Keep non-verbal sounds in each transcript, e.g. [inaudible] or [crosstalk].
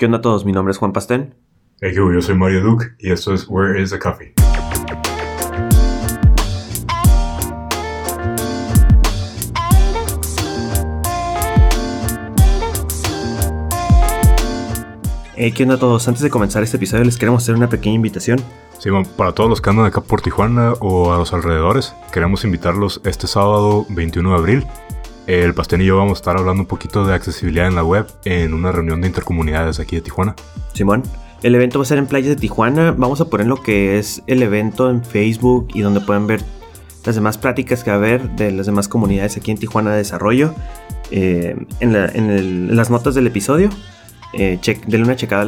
¿Qué onda a todos? Mi nombre es Juan Pastén. Hey, yo soy Mario Duke y esto es Where is the Coffee? Hey, ¿qué onda a todos? Antes de comenzar este episodio les queremos hacer una pequeña invitación. Sí, bueno, para todos los que andan acá por Tijuana o a los alrededores, queremos invitarlos este sábado 21 de abril. El Pastén y yo vamos a estar hablando un poquito de accesibilidad en la web en una reunión de intercomunidades aquí de Tijuana. Simón, el evento va a ser en playas de Tijuana. Vamos a poner lo que es el evento en Facebook y donde pueden ver las demás prácticas que va a haber de las demás comunidades aquí en Tijuana de desarrollo. Eh, en, las notas del episodio, eh, check- denle una checada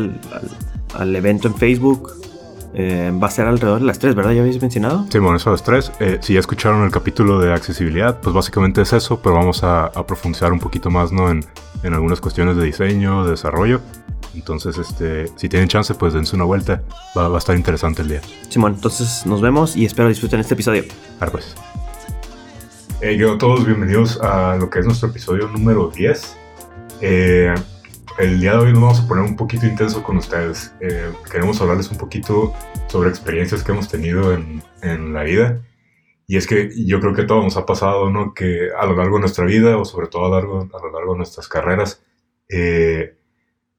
al evento en Facebook. Eh, va a ser alrededor de las 3, ¿verdad? ¿Ya habéis mencionado? Sí, bueno, eso a las tres. Eh, si ya escucharon el capítulo de accesibilidad, pues básicamente es eso, pero vamos a, a profundizar un poquito más, ¿no? En, en algunas cuestiones de diseño, de desarrollo. Entonces, este, si tienen chance, pues dense una vuelta. Va, va a estar interesante el día. Simón, entonces nos vemos y espero disfruten este episodio. Ahora pues. Hey, yo a todos, bienvenidos a lo que es nuestro episodio número 10. Eh, el día de hoy nos vamos a poner un poquito intenso con ustedes. Eh, queremos hablarles un poquito sobre experiencias que hemos tenido en, en la vida. Y es que yo creo que todo nos ha pasado, ¿no? Que a lo largo de nuestra vida, o sobre todo a largo, a lo largo de nuestras carreras, eh,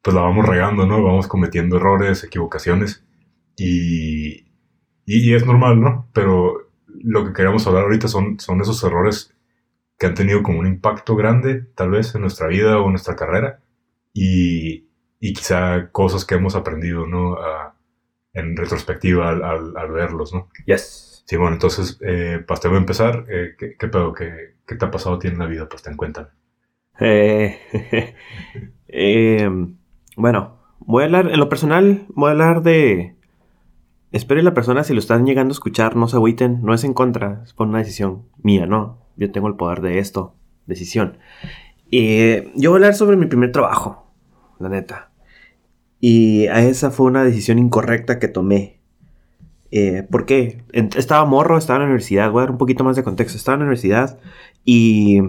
pues la vamos regando, ¿no? Vamos cometiendo errores, equivocaciones. Y, y, y es normal, ¿no? Pero lo que queremos hablar ahorita son, son esos errores que han tenido como un impacto grande, tal vez, en nuestra vida o en nuestra carrera. Y, y quizá cosas que hemos aprendido, ¿no? A- en retrospectiva al, al- al verlos, ¿no? Yes. Sí, bueno, entonces, eh, pues te voy a empezar. Eh, ¿qué, qué pedo? ¿Qué, ¿Qué te ha pasado a ti en la vida? Pues ten cuenta. Eh, [laughs] eh, bueno, voy a hablar, en lo personal, voy a hablar de... Espero y la persona, si lo están llegando a escuchar, no se agüiten, no es en contra, es por una decisión mía, ¿no? Yo tengo el poder de esto, decisión. Eh, yo voy a hablar sobre mi primer trabajo, la neta. Y a esa fue una decisión incorrecta que tomé. Eh, ¿Por qué? Estaba morro, estaba en la universidad, voy a dar un poquito más de contexto. Estaba en la universidad y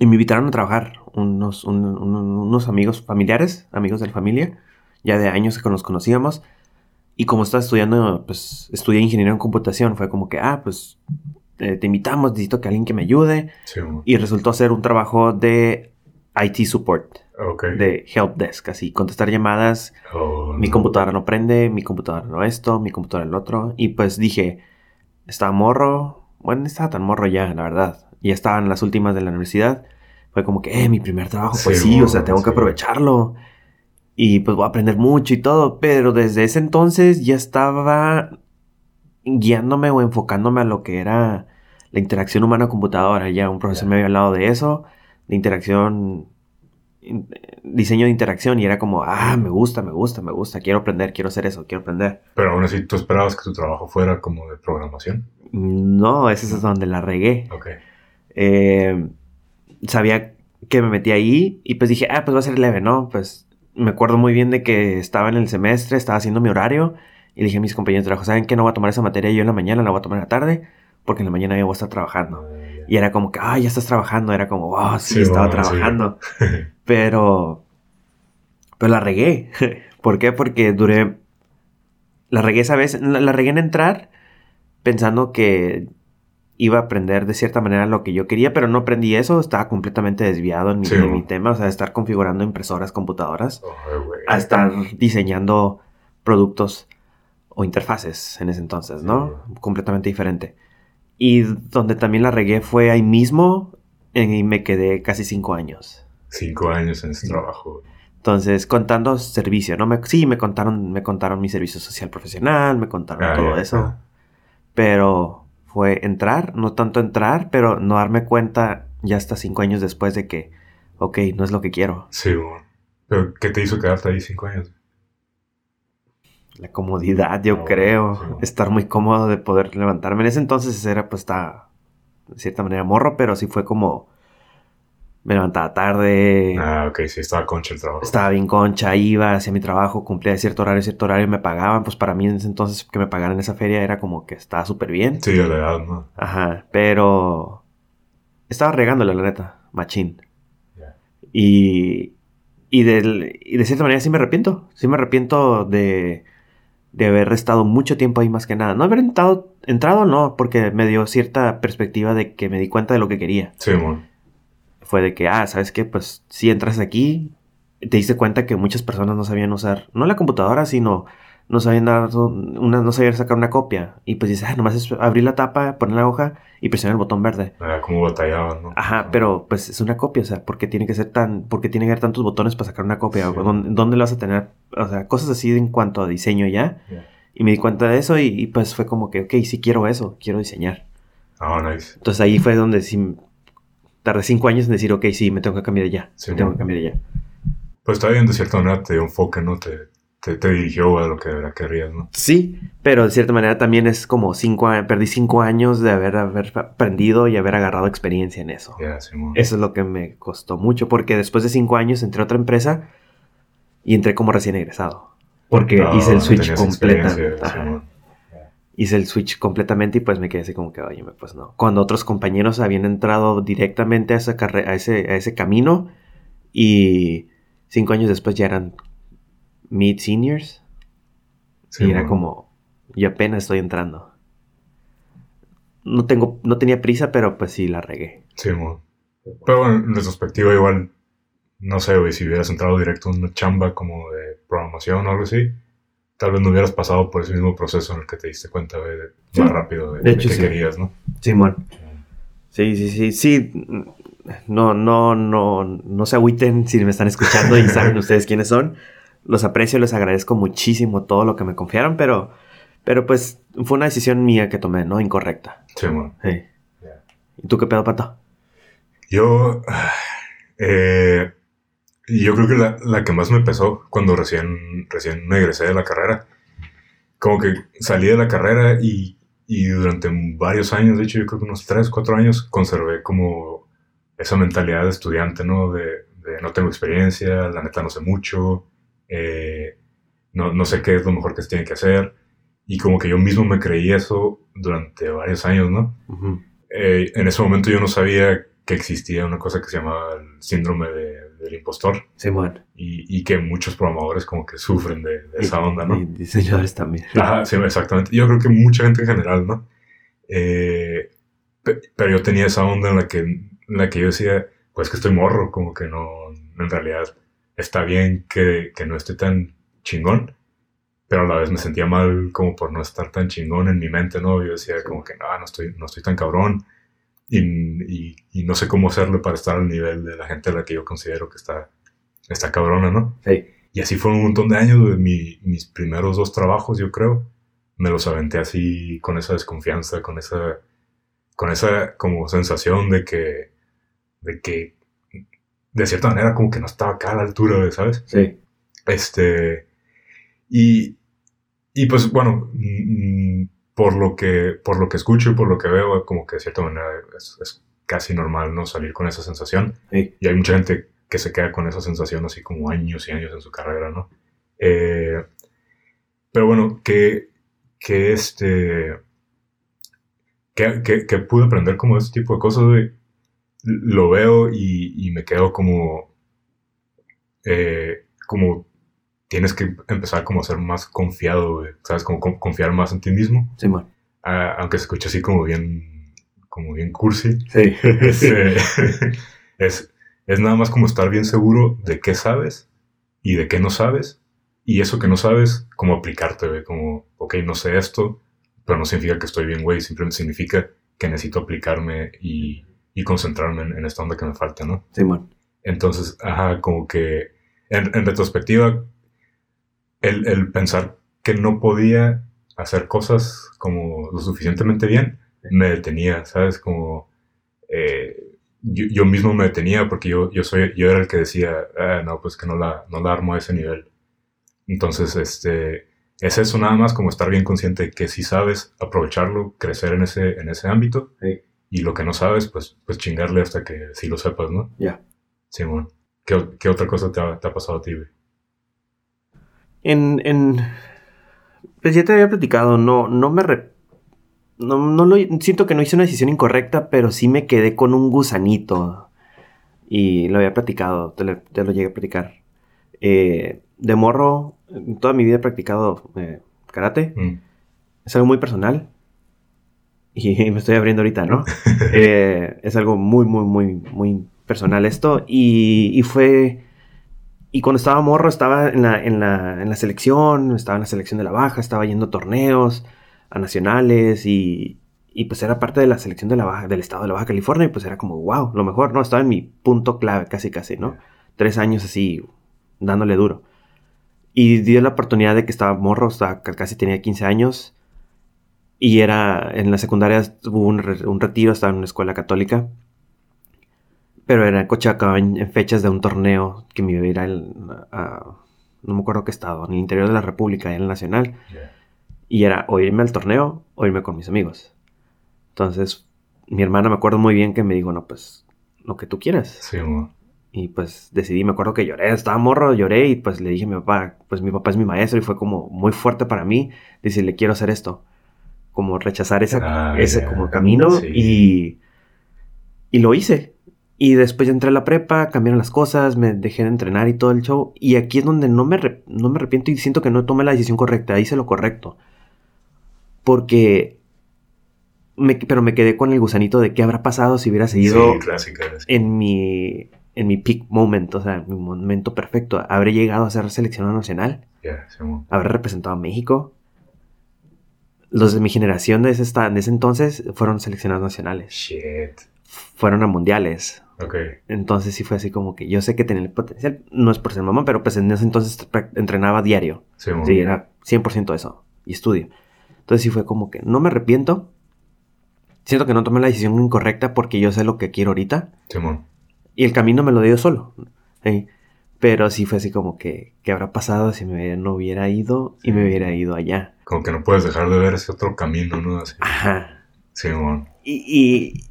y me invitaron a trabajar unos, un- un- unos amigos familiares, amigos de la familia, ya de años que nos conocíamos. Y como estaba estudiando, pues estudié ingeniería en computación, fue como que, ah, pues eh, te invitamos, necesito que alguien que me ayude. Sí. Y resultó ser un trabajo de IT support, Ok. de help desk, así, contestar llamadas. Oh, Mi no. computadora no prende, mi computadora no esto, mi computadora el otro. Y pues dije, estaba morro, bueno, no estaba tan morro ya, la verdad. Ya estaban las últimas de la universidad. Fue como que, eh, mi primer trabajo, pues Sí, sí, o sea, tengo que sí. aprovecharlo. Y pues voy a aprender mucho y todo, pero desde ese entonces ya estaba guiándome o enfocándome a lo que era la interacción humana-computadora. Ya un profesor Ya. me había hablado de eso, de interacción, in- diseño de interacción, y era como, ah, me gusta, me gusta, me gusta, quiero aprender, quiero hacer eso, quiero aprender. Pero aún así, ¿tú esperabas que tu trabajo fuera como de programación? No, esa es donde la regué. Ok. Eh, sabía que me metí ahí y pues dije, ah, pues va a ser leve, ¿no? Pues me acuerdo muy bien de que estaba en el semestre, estaba haciendo mi horario y le dije a mis compañeros de trabajo, ¿saben qué? No voy a tomar esa materia yo en la mañana, la voy a tomar en la tarde porque en la mañana yo voy a estar trabajando. Y era como que, ah, ya estás trabajando. Era como, wow, sí, Sí, estaba sí. trabajando. [laughs] Pero, pero la regué. [laughs] ¿Por qué? Porque duré, la regué esa vez, la, la regué en entrar pensando que iba a aprender de cierta manera lo que yo quería, pero no aprendí eso. Estaba completamente desviado en mi, Sí, de mi tema, o sea, de estar configurando impresoras, computadoras, a estar diseñando productos o interfaces en ese entonces, ¿no? Completamente diferente. Y donde también la regué fue ahí mismo y me quedé casi cinco años. Cinco años en ese trabajo. Entonces, contando servicio, ¿no? Me, sí, me contaron, me contaron mi servicio social profesional, me contaron Ah, todo eso. Pero fue entrar, no tanto entrar, pero no darme cuenta ya hasta cinco años después de que, ok, no es lo que quiero. Sí, bueno. ¿Pero qué te hizo quedarte ahí cinco años? La comodidad, yo Ah, creo. sí. Estar muy cómodo de poder levantarme. En ese entonces era, pues, está de cierta manera morro, pero sí fue como. Me levantaba tarde. Ah, ok, sí, estaba concha el trabajo. Estaba bien concha, iba, hacía mi trabajo, cumplía cierto horario, cierto horario, me pagaban. Pues para mí en ese entonces que me pagaran esa feria era como que estaba súper bien. Sí, a la edad, ¿no? Ajá, pero estaba regándole, la neta, machín. Y, y, del, y de cierta manera sí me arrepiento. Sí me arrepiento de, de haber estado mucho tiempo ahí más que nada. No haber entrado, entrado no, porque me dio cierta perspectiva de que me di cuenta de lo que quería. Sí, mon. Fue de que, ah, ¿sabes qué? Pues si entras aquí, te diste cuenta que muchas personas no sabían usar, no la computadora, sino no sabían dar una, no sabían sacar una copia. Y pues dices, ah, nomás es abrir la tapa, poner la hoja y presionar el botón verde. Ah, como batallaban, ¿no? Ajá, pero pues es una copia, o sea, porque tiene que ser tan, porque tiene que haber tantos botones para sacar una copia, Sí. ¿dónde, dónde lo vas a tener? O sea, cosas así en cuanto a diseño ya. Yeah. Y me di cuenta de eso y, y, pues fue como que, ok, sí quiero eso, quiero diseñar. Ah, nice. Entonces ahí fue donde sí, tardé cinco años en decir, ok, sí, me tengo que cambiar de ya, Sí, me tengo que cambiar de ya. Pues está bien, de cierta manera te dio enfoque, ¿no? Te, te, te dirigió a lo que de verdad querías, ¿no? Sí, pero de cierta manera también es como cinco años, perdí cinco años de haber, haber aprendido y haber agarrado experiencia en eso. Ya, Simón. Eso es lo que me costó mucho, porque después de cinco años entré a otra empresa y entré como recién egresado. Porque No, hice el no switch tenías completa. experiencia, Ajá. Simón. Hice el switch completamente y pues me quedé así como que, oye, pues no. Cuando otros compañeros habían entrado directamente a, esa carre- a, ese, a ese camino y cinco años después ya eran mid seniors y era como, yo apenas estoy entrando. No tengo, no tenía prisa, pero pues sí la regué. Simón. Pero bueno, en retrospectiva igual, no sé, güey, si hubieras entrado directo en una chamba como de programación o algo así, tal vez no hubieras pasado por ese mismo proceso en el que te diste cuenta, güey, de- Sí. más rápido de, De hecho, qué sí. querías, ¿no? Simón. Sí, sí, sí, sí. No, no, no, no se agüiten si me están escuchando y saben [laughs] ustedes quiénes son. Los aprecio, les agradezco muchísimo todo lo que me confiaron, pero, pero pues fue una decisión mía que tomé, ¿no? Incorrecta. Simón. Sí. ¿Y tú qué pedo, Pato? Yo, eh, yo creo que la, la que más me pesó cuando recién, recién me egresé de la carrera, como que salí de la carrera y, y durante varios años, de hecho yo creo que unos 3, 4 años, conservé como esa mentalidad de estudiante, ¿no? De, de no tengo experiencia, la neta no sé mucho, eh, no, no sé qué es lo mejor que se tiene que hacer. Y como que yo mismo me creí eso durante varios años, ¿no? Ujú. Eh, en ese momento yo no sabía que existía una cosa que se llamaba el síndrome de- del impostor Simón. y, y que muchos programadores como que sufren de, de esa onda, ¿no? Y diseñadores también. [laughs] Ajá, sí, exactamente. Yo creo que mucha gente en general, ¿no? Eh, pe- pero yo tenía esa onda en la que, en la que yo decía, pues que estoy morro, como que no, en realidad está bien que, que no esté tan chingón, pero a la vez me sentía mal como por no estar tan chingón en mi mente, ¿no? Yo decía como que no, no estoy, no estoy tan cabrón y, y, y no sé cómo hacerlo para estar al nivel de la gente a la que yo considero que está, está cabrona, ¿no? Sí. Y así fueron un montón de años. Mi- mis primeros dos trabajos, yo creo, me los aventé así con esa desconfianza, con esa, con esa como sensación de que, de que, de cierta manera como que no estaba acá a la altura, ¿sabes? Sí. Este, y, y pues bueno, mm, por lo que, por lo que escucho y por lo que veo, como que de cierta manera es, es casi normal, ¿no? Salir con esa sensación. Sí. Y hay mucha gente que se queda con esa sensación así como años y años en su carrera, ¿no? Eh, pero bueno, que, que este, que, que, que pude aprender como este tipo de cosas, güey, lo veo y, y me quedo como, eh, como tienes que empezar como a ser más confiado, ¿sabes? Como con- confiar más en ti mismo, Simón. Ah, aunque se escuche así como bien, como bien cursi, Sí. es, [laughs] eh, es, es nada más como estar bien seguro de qué sabes y de qué no sabes. Y eso que no sabes, como aplicarte, güey. Como, ok, no sé esto, pero no significa que estoy bien, güey. Simplemente significa que necesito aplicarme y, y concentrarme en, en esta onda que me falta, ¿no? Simón. Entonces, ajá, como que en, en retrospectiva, el, el pensar que no podía hacer cosas como lo suficientemente bien me detenía, ¿sabes? Como eh, yo, yo mismo me detenía porque yo, yo, soy, yo era el que decía, ah, no, pues que no la, no la armo a ese nivel. Entonces, este, es eso nada más como estar bien consciente de que si sabes aprovecharlo, crecer en ese, en ese ámbito Sí. Y lo que no sabes, pues, pues chingarle hasta que sí lo sepas, ¿no? Ya. Simón. ¿Qué, otra cosa te ha, te ha pasado a ti, güey? En, en... Pues ya te había platicado, no, no me... re- No, no lo... Siento que no hice una decisión incorrecta, pero sí me quedé con un gusanito. Y lo había platicado, te lo llegué a platicar. Eh, de morro, toda mi vida he practicado eh, karate. Mm. Es algo muy personal. [laughs] Y me estoy abriendo ahorita, ¿no? [laughs] Eh, es algo muy, muy, muy, muy personal esto. Y, y fue... Y cuando estaba morro, estaba en la, en, la, en la selección, estaba en la selección de la baja, estaba yendo a torneos, a nacionales y, y pues era parte de la selección de la baja, del estado de la Baja California y pues era como, wow, lo mejor, ¿no? Estaba en mi punto clave, casi, casi, ¿no? Tres años así, dándole duro. Y dio la oportunidad de que estaba morro, estaba, casi tenía 15 años. Y era, en la secundaria hubo un, re- un retiro, estaba en una escuela católica. Pero era en Cochaca, en, en fechas de un torneo que me iba a ir al- a, no me acuerdo qué estado, en el interior de la República, en el Nacional. Yeah. Y era o irme al torneo o irme con mis amigos. Entonces, mi hermana me acuerdo muy bien que me dijo, no, pues, lo que tú quieras. Sí, mo. Y pues decidí, me acuerdo que lloré, estaba morro, lloré y pues le dije a mi papá, pues mi papá es mi maestro y fue como muy fuerte para mí decirle, quiero hacer esto. Como rechazar esa, Ah, ese como camino Sí. y, y lo hice. Y después ya entré a la prepa, cambiaron las cosas, me dejé de entrenar y todo el show. Y aquí es donde no me, no me arrepiento y siento que no tomé la decisión correcta, hice lo correcto. Porque... Me, pero me quedé con el gusanito de qué habrá pasado si hubiera seguido Sí, clásica. es- en mi, en mi peak moment, o sea, en mi momento perfecto. Habré llegado a ser seleccionado nacional, Yeah, sí, habré representado a México. Los de mi generación de ese, esta- de ese entonces fueron seleccionados nacionales, Shit. fueron a mundiales. Ok. Entonces sí fue así como que yo sé que tenía el potencial, no es por ser mamá, pero pues en ese entonces entrenaba diario. Sí, mo. Sí, era 100% eso, y estudio. Entonces sí fue como que no me arrepiento. Siento que no tomé la decisión incorrecta porque yo sé lo que quiero ahorita. Sí, mo. Y el camino me lo dio solo. ¿sí? Pero sí fue así como que, ¿qué habrá pasado si me no hubiera ido y me hubiera ido allá? Como que no puedes dejar de ver ese otro camino, ¿no? Así. Ajá. Sí, mo. Y, [laughs]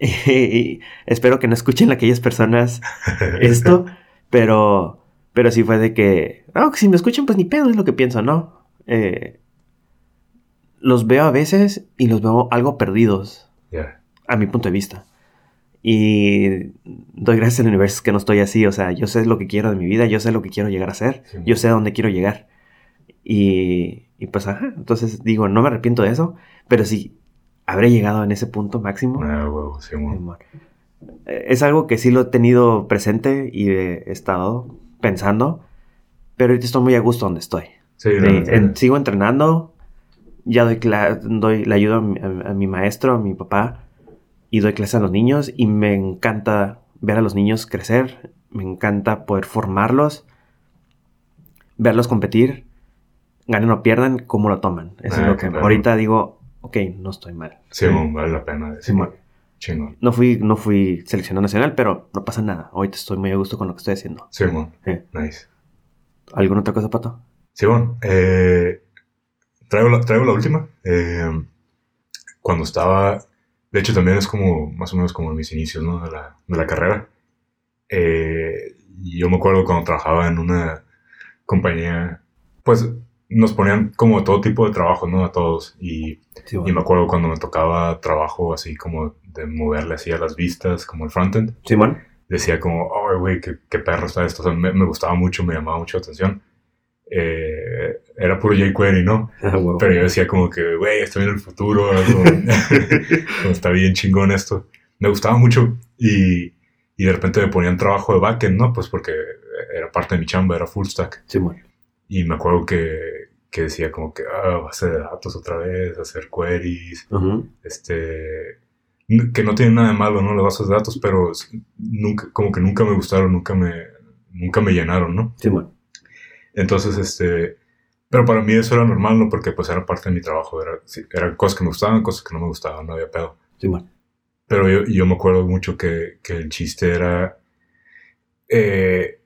y- y espero que no escuchen aquellas personas [laughs] esto, pero, pero sí fue de que, no, que si me escuchan, pues ni pedo es lo que pienso, ¿no? Eh, los veo a veces y los veo algo perdidos. Yeah. a mi punto de vista. Y doy gracias al universo que no estoy así. O sea, yo sé lo que quiero de mi vida, yo sé lo que quiero llegar a ser, Sí. yo sé a dónde quiero llegar. Y, y pues, ajá. Entonces digo, no me arrepiento de eso, pero sí, habré llegado en ese punto máximo. Ah, huevo, sí. Eh, Es algo que sí lo he tenido presente y he estado pensando, pero ahorita estoy muy a gusto donde estoy. Sí, Sí, en- sigo entrenando, ya doy, doy la ayuda a mi, a- a mi maestro, a mi papá, y doy clases a los niños, y me encanta ver a los niños crecer, me encanta poder formarlos, verlos competir, ganen o pierdan, cómo lo toman. Eso Ah, es lo que claro. ahorita digo, ok, no estoy mal. Sí, vale la pena. Sí, mo. Chingón. No fui, no fui seleccionado nacional, pero no pasa nada. Ahorita estoy muy a gusto con lo que estoy haciendo. Sí, mo. Sí. Nice. ¿Alguna otra cosa, Pato? Sí, bueno, eh, traigo, la, traigo la última. Eh, cuando estaba, de hecho también es como más o menos como mis inicios ¿no? de, la, de la carrera. Eh, yo me acuerdo cuando trabajaba en una compañía, pues nos ponían como todo tipo de trabajo, ¿no? A todos. Y, Sí, y me acuerdo cuando me tocaba trabajo así como de moverle así a las vistas, como el frontend Simón. decía como, oh, güey, qué, qué perro está esto. O sea, me, me gustaba mucho, me llamaba mucho la atención. Eh, era puro jQuery, ¿no? [laughs] Ah, huevo. Pero yo decía como que, güey, estoy en el futuro, algo, [laughs] [laughs] está bien chingón esto. Me gustaba mucho y, y de repente me ponían trabajo de backend, ¿no? Pues porque era parte de mi chamba, era full stack. Simón. Y me acuerdo que, que decía como que, ah, base de datos otra vez, hacer queries, este que no tiene nada de malo, ¿no? Las bases de datos, pero nunca, como que nunca me gustaron, nunca me, nunca me llenaron, ¿no? Simón. Entonces, este, pero para mí eso era normal, ¿no? Porque pues era parte de mi trabajo, era, sí, eran cosas que me gustaban, cosas que no me gustaban, no había pedo. Simón. Pero yo, yo me acuerdo mucho que, que el chiste era eh,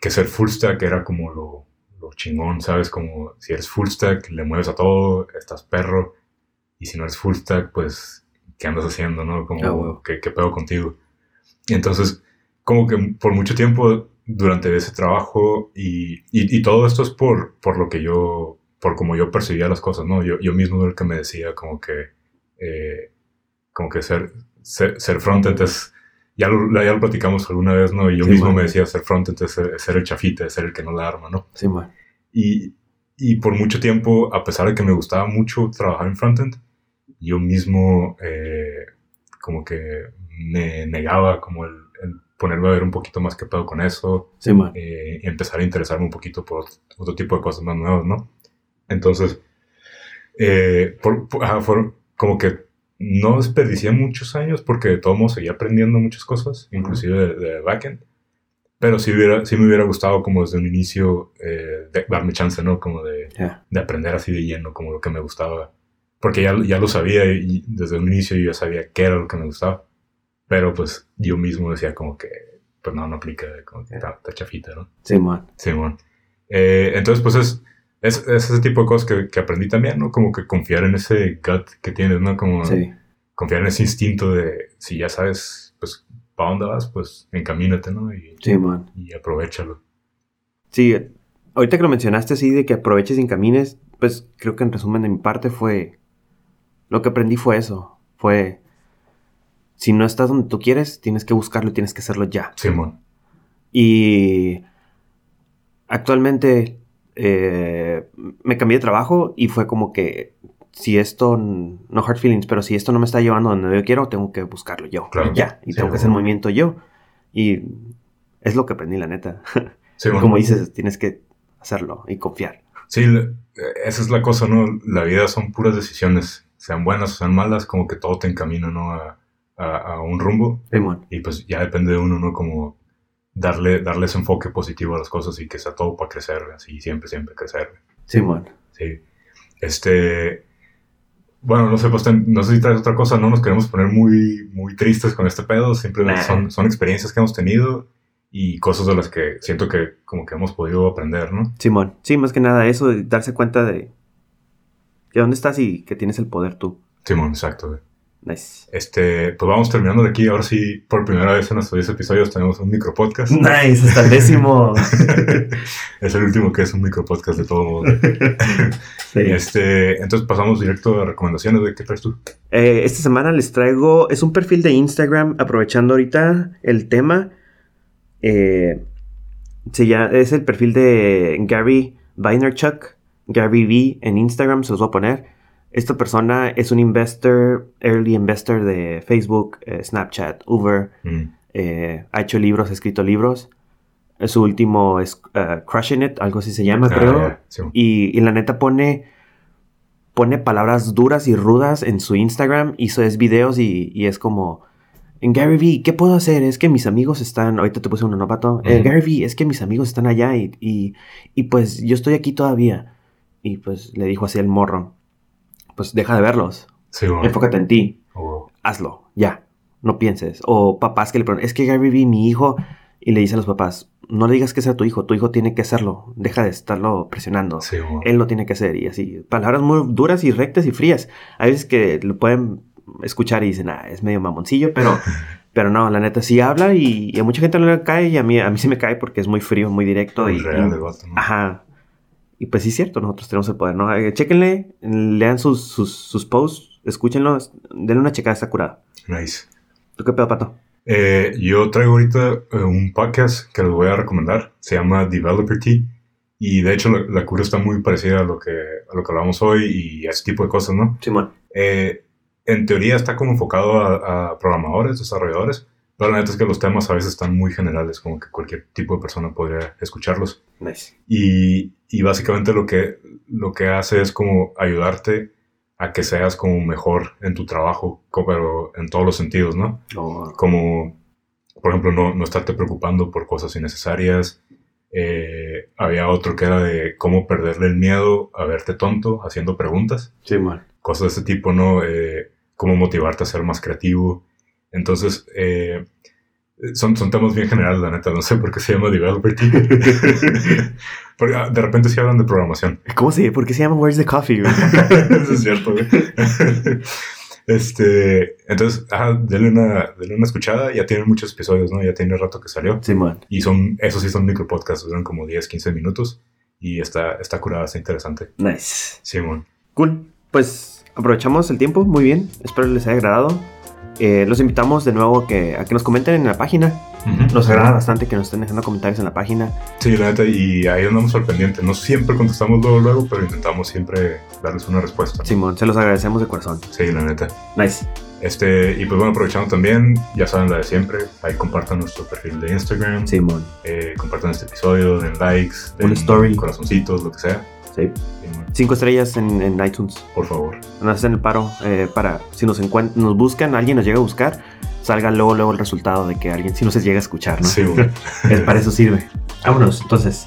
que ser full stack era como lo, lo chingón, ¿sabes? Como si eres full stack, le mueves a todo, estás perro. Y si no eres full stack, pues, ¿qué andas haciendo, no? Como, Ah, huevo. ¿qué, ¿qué pedo contigo? Y entonces, como que por mucho tiempo durante ese trabajo, y, y, y todo esto es por, por lo que yo, por como yo percibía las cosas, ¿no? Yo, yo mismo era el que me decía como que, eh, como que ser, ser, ser frontend es ya lo, ya lo platicamos alguna vez, ¿no? Y yo Sí, mismo man. me decía ser front, entonces ser, ser el chafita, ser el que no la arma, ¿no? Sí, man. Y, y por mucho tiempo, a pesar de que me gustaba mucho trabajar en frontend, yo mismo eh, como que me negaba como el, el ponerme a ver un poquito más qué pedo con eso, Sí, man. eh, y empezar a interesarme un poquito por otro tipo de cosas más nuevas, ¿no? Entonces, eh, por, por- ajá, fueron como que no desperdicié muchos años porque de todos modos seguía aprendiendo muchas cosas, inclusive de, de backend. Pero sí, hubiera, sí me hubiera gustado como desde un inicio eh, de- darme chance, ¿no? Como de, Ya. de aprender así de lleno, como lo que me gustaba. Porque ya, ya lo sabía y desde un inicio yo ya sabía qué era lo que me gustaba. Pero pues yo mismo decía como que, pues no, no aplica, como que está, está chafita, ¿no? Sí, man. Simón. Eh, entonces, pues es, es, es ese tipo de cosas que, que aprendí también, ¿no? Como que confiar en ese gut que tienes, ¿no? Como Sí. confiar en ese instinto de si ya sabes, para dónde vas, pues encamínate, ¿no? Y, Sí, man. y aprovechalo. Sí, ahorita que lo mencionaste así de que aproveches y encamines, pues creo que en resumen de mi parte fue... Lo que aprendí fue eso. Fue... Si no estás donde tú quieres, tienes que buscarlo y tienes que hacerlo ya. Simón. Y actualmente eh, me cambié de trabajo y fue como que si esto, no hard feelings, pero si esto no me está llevando donde yo quiero, tengo que buscarlo yo. Claro. Ya. Y Sí, tengo que bueno. hacer el movimiento yo. Y es lo que aprendí, la neta. Simón. [laughs] Como dices, tienes que hacerlo y confiar. Sí, le- esa es la cosa, ¿no? La vida son puras decisiones, sean buenas o sean malas, como que todo te encamina, ¿no? A, a, a un rumbo. Simón. Y pues ya depende de uno, ¿no? Como darle, darle ese enfoque positivo a las cosas y que sea todo para crecer, así siempre, siempre crecer. Simón. Sí. Este. Bueno, no sé, pues ten- no sé si traes otra cosa, no nos queremos poner muy, muy tristes con este pedo. Simplemente Nah. son, son experiencias que hemos tenido y cosas de las que siento que como que hemos podido aprender, ¿no? Simón. Sí, más que nada eso, de darse cuenta de que dónde estás y que tienes el poder tú. Simón, exacto. Nice. Este, pues vamos terminando de aquí. Ahora sí, por primera vez en nuestros 10 episodios tenemos un micro podcast. Nice, hasta el décimo. es el último que es un micro podcast de todo modo. [laughs] Sí. Este, entonces pasamos directo a recomendaciones de qué traes tú. Eh, esta semana les traigo, es un perfil de Instagram, aprovechando ahorita el tema. Eh, se llama- es el perfil de Gary Vaynerchuk, Gary V en Instagram, se los voy a poner. Esta persona es un investor, early investor de Facebook, eh, Snapchat, Uber. Mm. eh, ha hecho libros, ha escrito libros. Su último es eh, Crushing It, algo así se llama, Ah, creo. sí. Y, y la neta pone, pone palabras duras y rudas en su Instagram. Hizo es videos y, y es como... En Gary Vee, ¿qué puedo hacer? Es que mis amigos están... Ahorita te puse un novato. Eh. Gary Vee, es que mis amigos están allá y, y, y pues yo estoy aquí todavía. Y pues le dijo así el morro. Pues deja de verlos. Sí, bueno. Enfócate en ti. Oh, Hazlo. Ya. No pienses. O papás que le preguntan, es que Gary Vee, mi hijo... Y le dice a los papás, no le digas que sea tu hijo. Tu hijo tiene que hacerlo. Deja de estarlo presionando. sí, bueno. Él lo tiene que hacer y así. Palabras muy duras y rectas y frías. Hay veces que lo pueden escuchar y dicen, ah, es medio mamoncillo, pero, [laughs] pero no, la neta sí habla y, y a mucha gente no le cae y a mí, a mí sí me cae porque es muy frío, muy directo. Muy y, real y- ¿no? Ajá. Y pues sí es cierto, nosotros tenemos el poder, ¿no? Eh, Chéquenle, lean sus, sus, sus posts, escúchenlos, denle una checada, está curada. Nice. ¿Tú qué pedo, Pato? Eh, yo traigo ahorita eh, un podcast que les voy a recomendar. Se llama Developer Tea. Y de hecho la, la cura está muy parecida a lo, que, a lo que hablamos hoy y a ese tipo de cosas, ¿no? Simón. Eh, en teoría está como enfocado a, a programadores, desarrolladores, pero la neta es que los temas a veces están muy generales, como que cualquier tipo de persona podría escucharlos. Nice. Y, y básicamente lo que, lo que hace es como ayudarte a que seas como mejor en tu trabajo, pero en todos los sentidos, ¿no? Oh, Como, por ejemplo, no, no estarte preocupando por cosas innecesarias. Eh, había otro que era de cómo perderle el miedo a verte tonto haciendo preguntas Simón. cosas de ese tipo, ¿no? Eh, cómo motivarte a ser más creativo. Entonces, eh, son, son temas bien generales, la neta. No sé por qué se llama Developer Team. [laughs] Porque ah, de repente sí hablan de programación. ¿Cómo se ¿Por qué se llama Where's the Coffee? [laughs] Eso es cierto, güey. Este, entonces, ajá, denle una, denle una escuchada. Ya tienen muchos episodios, ¿no? Ya tiene rato que salió. Simón. Y son, esos sí son micropodcasts, duran como 10, 15 minutos. Y está, está curada, está interesante. Nice. Simón. Cool. Pues aprovechamos el tiempo muy bien. Espero les haya agradado. Eh, los invitamos de nuevo a que, a que nos comenten en la página. Ujú. Nos agrada bastante que nos estén dejando comentarios en la página. Sí, la neta, y ahí andamos al pendiente. No siempre contestamos luego, luego, pero intentamos siempre darles una respuesta. Simón, se los agradecemos de corazón. Sí, la neta. Nice. Este, y pues bueno, aprovechando también, ya saben la de siempre, ahí compartan nuestro perfil de Instagram, Simón. eh, compartan este episodio, den likes, den story. corazoncitos, lo que sea. Sí. Cinco estrellas en, en iTunes. por favor. Nos hacen el paro eh, para, si nos, nos buscan, alguien nos llega a buscar, salga luego, luego el resultado de que alguien sí nos llega a escuchar, ¿no? Sí, bueno. [laughs] Es- para eso sirve. Vámonos, entonces.